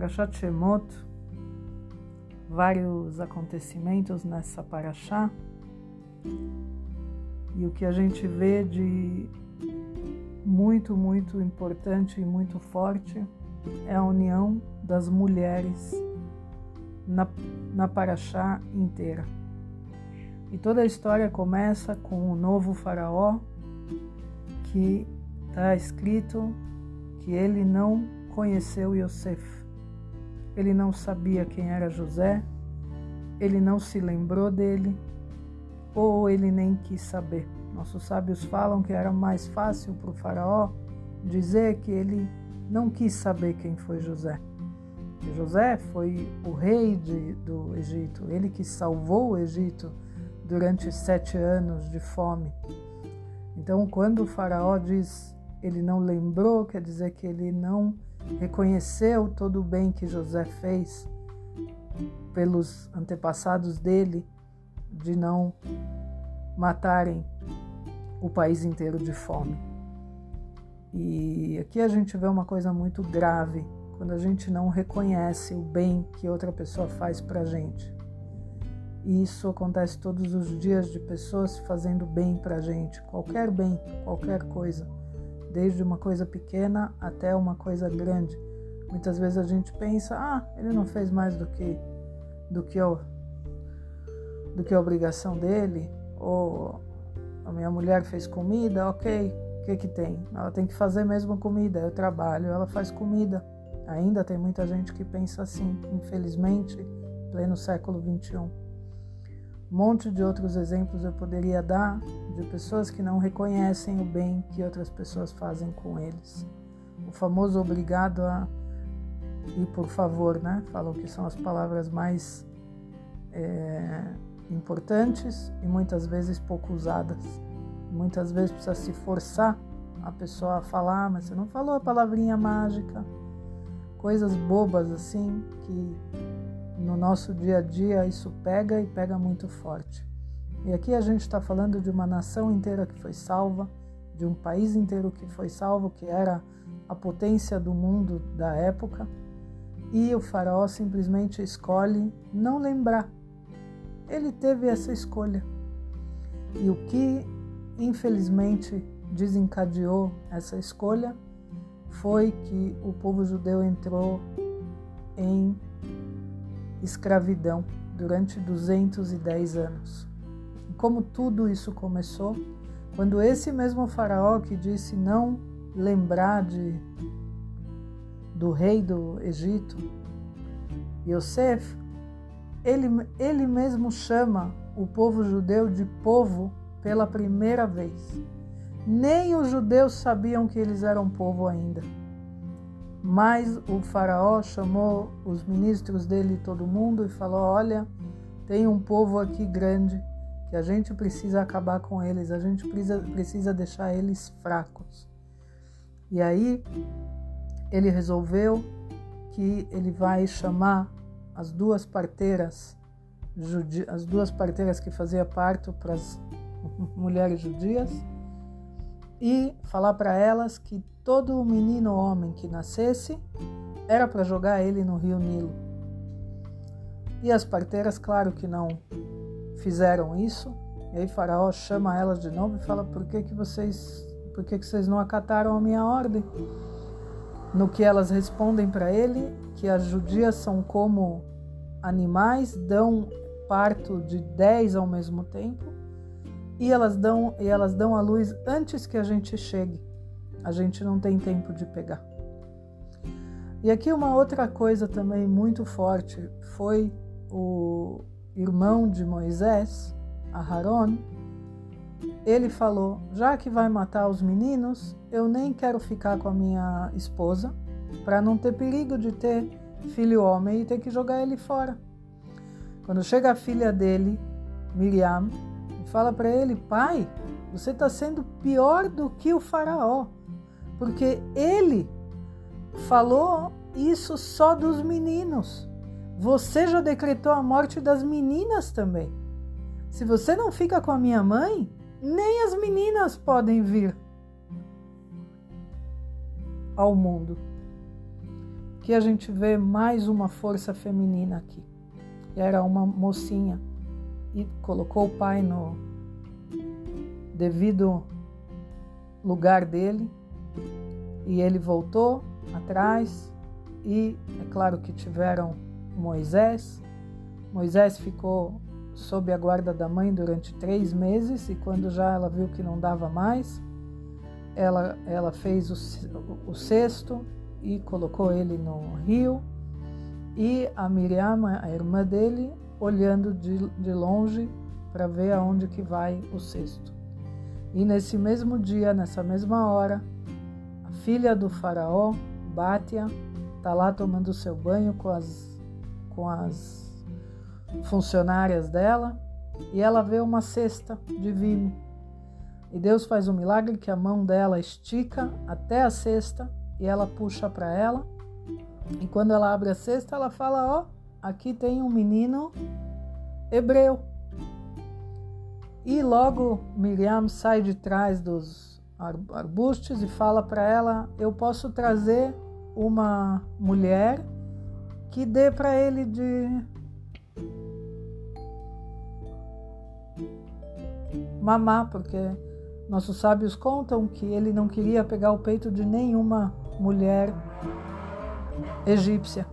Parashat Shemot, vários acontecimentos nessa Parashá, e o que a gente vê de muito, muito importante e muito forte é a união das mulheres na, na Paraxá inteira. E toda a história começa com o novo faraó, que está escrito que ele não conheceu Yosef. Ele não sabia quem era José, ele não se lembrou dele, ou ele nem quis saber. Nossos sábios falam que era mais fácil para o faraó dizer que ele não quis saber quem foi José. E José foi o rei de, do Egito, ele que salvou o Egito durante sete anos de fome. Então, quando o faraó diz ele não lembrou, quer dizer que ele não reconheceu todo o bem que José fez pelos antepassados dele de não matarem o país inteiro de fome. E aqui a gente vê uma coisa muito grave quando a gente não reconhece o bem que outra pessoa faz para gente. E isso acontece todos os dias de pessoas fazendo bem para gente, qualquer bem, qualquer coisa, desde uma coisa pequena até uma coisa grande. Muitas vezes a gente pensa, ah, ele não fez mais do que do que eu, do que a obrigação dele, ou a minha mulher fez comida, ok, o que que tem? Ela tem que fazer mesmo comida, eu trabalho, ela faz comida. Ainda tem muita gente que pensa assim, infelizmente, pleno século 21. Um monte de outros exemplos eu poderia dar de pessoas que não reconhecem o bem que outras pessoas fazem com eles. O famoso obrigado a e por favor, né? Falam que são as palavras mais é, importantes e muitas vezes pouco usadas. Muitas vezes precisa se forçar a pessoa a falar, mas você não falou a palavrinha mágica. Coisas bobas assim que no nosso dia a dia isso pega e pega muito forte. E aqui a gente está falando de uma nação inteira que foi salva, de um país inteiro que foi salvo, que era a potência do mundo da época, e o faraó simplesmente escolhe não lembrar ele teve essa escolha. E o que, infelizmente, desencadeou essa escolha foi que o povo judeu entrou em escravidão durante 210 anos. E como tudo isso começou, quando esse mesmo faraó que disse não lembrar de, do rei do Egito, Yosef, ele, ele mesmo chama o povo judeu de povo pela primeira vez. Nem os judeus sabiam que eles eram povo ainda. Mas o faraó chamou os ministros dele e todo mundo e falou: Olha, tem um povo aqui grande que a gente precisa acabar com eles, a gente precisa, precisa deixar eles fracos. E aí ele resolveu que ele vai chamar as duas parteiras, as duas parteiras que fazia parto para as mulheres judias e falar para elas que todo menino homem que nascesse era para jogar ele no rio Nilo. E as parteiras, claro que não fizeram isso. E aí Faraó chama elas de novo e fala: "Por que que vocês, por que que vocês não acataram a minha ordem?" No que elas respondem para ele que as judias são como animais dão parto de 10 ao mesmo tempo e elas dão e elas dão a luz antes que a gente chegue. A gente não tem tempo de pegar. E aqui uma outra coisa também muito forte foi o irmão de Moisés, Aharon, ele falou: já que vai matar os meninos, eu nem quero ficar com a minha esposa, para não ter perigo de ter filho homem e ter que jogar ele fora. Quando chega a filha dele, Miriam, fala para ele: Pai, você está sendo pior do que o Faraó, porque ele falou isso só dos meninos. Você já decretou a morte das meninas também. Se você não fica com a minha mãe, nem as meninas podem vir ao mundo Aqui a gente vê mais uma força feminina aqui. Era uma mocinha e colocou o pai no devido lugar dele e ele voltou atrás e é claro que tiveram Moisés. Moisés ficou sob a guarda da mãe durante três meses e quando já ela viu que não dava mais, ela, ela fez o, o cesto e colocou ele no rio e a Miriam, a irmã dele, olhando de, de longe para ver aonde que vai o cesto. E nesse mesmo dia, nessa mesma hora, a filha do faraó, Bátia, está lá tomando seu banho com as, com as funcionárias dela e ela vê uma cesta de vinho. E Deus faz um milagre que a mão dela estica até a cesta e ela puxa para ela. E quando ela abre a cesta, ela fala: Ó, oh, aqui tem um menino hebreu. E logo Miriam sai de trás dos arbustos e fala para ela: Eu posso trazer uma mulher que dê para ele de mamar, porque nossos sábios contam que ele não queria pegar o peito de nenhuma mulher egípcia.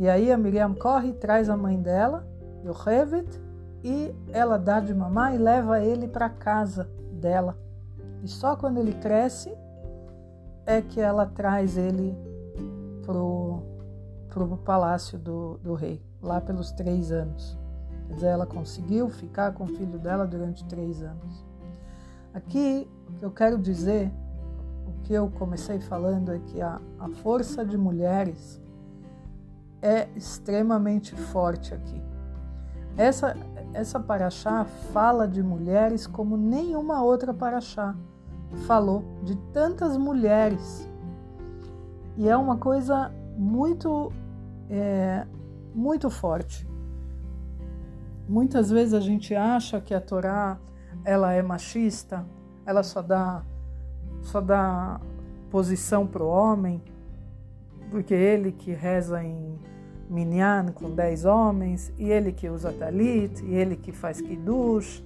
E aí a Miriam corre e traz a mãe dela, Yocheved, e ela dá de mamar e leva ele para casa dela. E só quando ele cresce é que ela traz ele pro, pro palácio do, do rei, lá pelos três anos. Quer dizer, ela conseguiu ficar com o filho dela durante três anos. Aqui, o eu quero dizer, o que eu comecei falando é que a, a força de mulheres é extremamente forte aqui. Essa, essa paraxá fala de mulheres como nenhuma outra paraxá falou, de tantas mulheres. E é uma coisa muito, é, muito forte. Muitas vezes a gente acha que a Torá ela é machista, ela só dá, só dá posição para o homem, porque ele que reza em minyan com dez homens, e ele que usa talit, e ele que faz kiddush,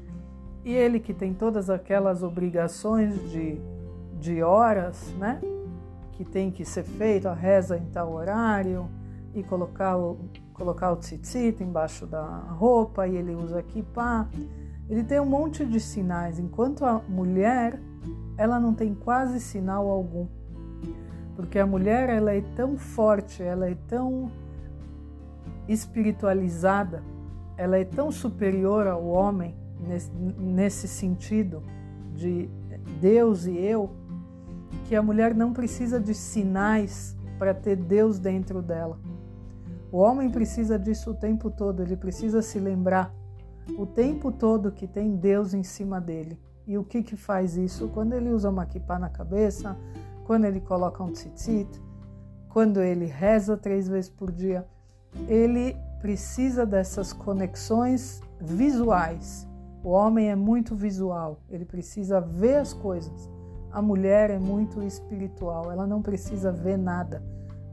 e ele que tem todas aquelas obrigações de, de horas, né? Que tem que ser feito, a reza em tal horário, e colocar o, colocar o tzitzit embaixo da roupa, e ele usa kippah. Ele tem um monte de sinais, enquanto a mulher, ela não tem quase sinal algum. Porque a mulher, ela é tão forte, ela é tão espiritualizada, ela é tão superior ao homem nesse, nesse sentido de Deus e eu, que a mulher não precisa de sinais para ter Deus dentro dela. O homem precisa disso o tempo todo, ele precisa se lembrar o tempo todo que tem Deus em cima dele. E o que que faz isso? Quando ele usa uma kippah na cabeça, quando ele coloca um tzitzit, quando ele reza três vezes por dia, ele precisa dessas conexões visuais. O homem é muito visual, ele precisa ver as coisas. A mulher é muito espiritual, ela não precisa ver nada,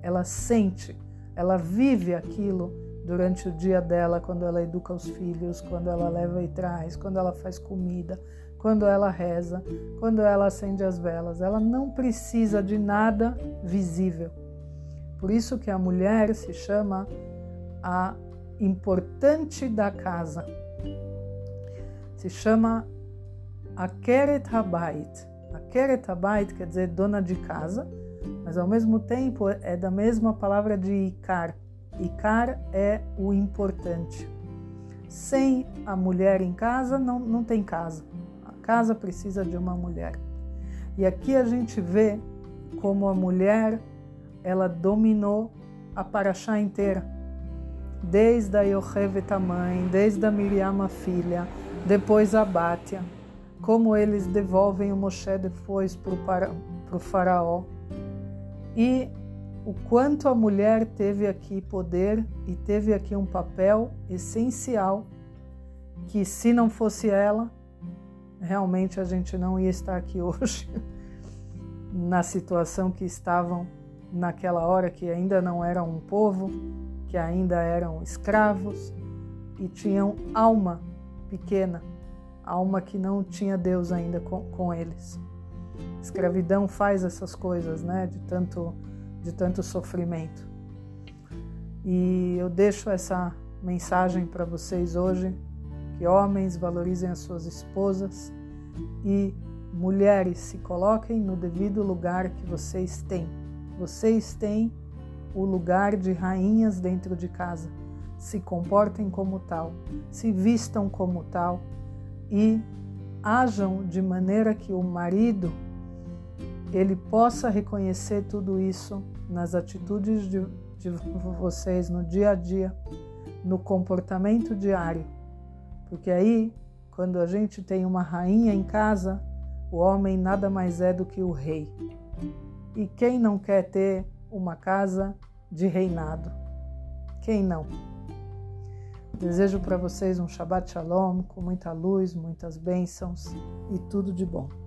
ela sente, ela vive aquilo durante o dia dela, quando ela educa os filhos, quando ela leva e traz, quando ela faz comida, quando ela reza, quando ela acende as velas. Ela não precisa de nada visível. Por isso que a mulher se chama a importante da casa. Se chama Akeret Habayit. Akeret Habayit quer dizer dona de casa, mas ao mesmo tempo é da mesma palavra de Ikar. Ikar é o importante. Sem a mulher em casa, não, não tem casa. A casa precisa de uma mulher. E aqui a gente vê como a mulher ela dominou a paraxá inteira desde a Yochevet a mãe, desde a Miriam a filha, depois a Bátia, como eles devolvem o Moshe depois para o faraó. E o quanto a mulher teve aqui poder e teve aqui um papel essencial que se não fosse ela, realmente a gente não ia estar aqui hoje na situação que estavam naquela hora que ainda não eram um povo, que ainda eram escravos e tinham alma pequena, alma que não tinha Deus ainda com, com eles. Escravidão faz essas coisas, né? De tanto, de tanto sofrimento. E eu deixo essa mensagem para vocês hoje: que homens valorizem as suas esposas e mulheres se coloquem no devido lugar que vocês têm. Vocês têm o lugar de rainhas dentro de casa. Se comportem como tal, se vistam como tal e ajam de maneira que o marido ele possa reconhecer tudo isso nas atitudes de, de vocês no dia a dia, no comportamento diário. Porque aí, quando a gente tem uma rainha em casa, o homem nada mais é do que o rei. E quem não quer ter uma casa de reinado? Quem não? Desejo para vocês um Shabbat Shalom com muita luz, muitas bênçãos e tudo de bom.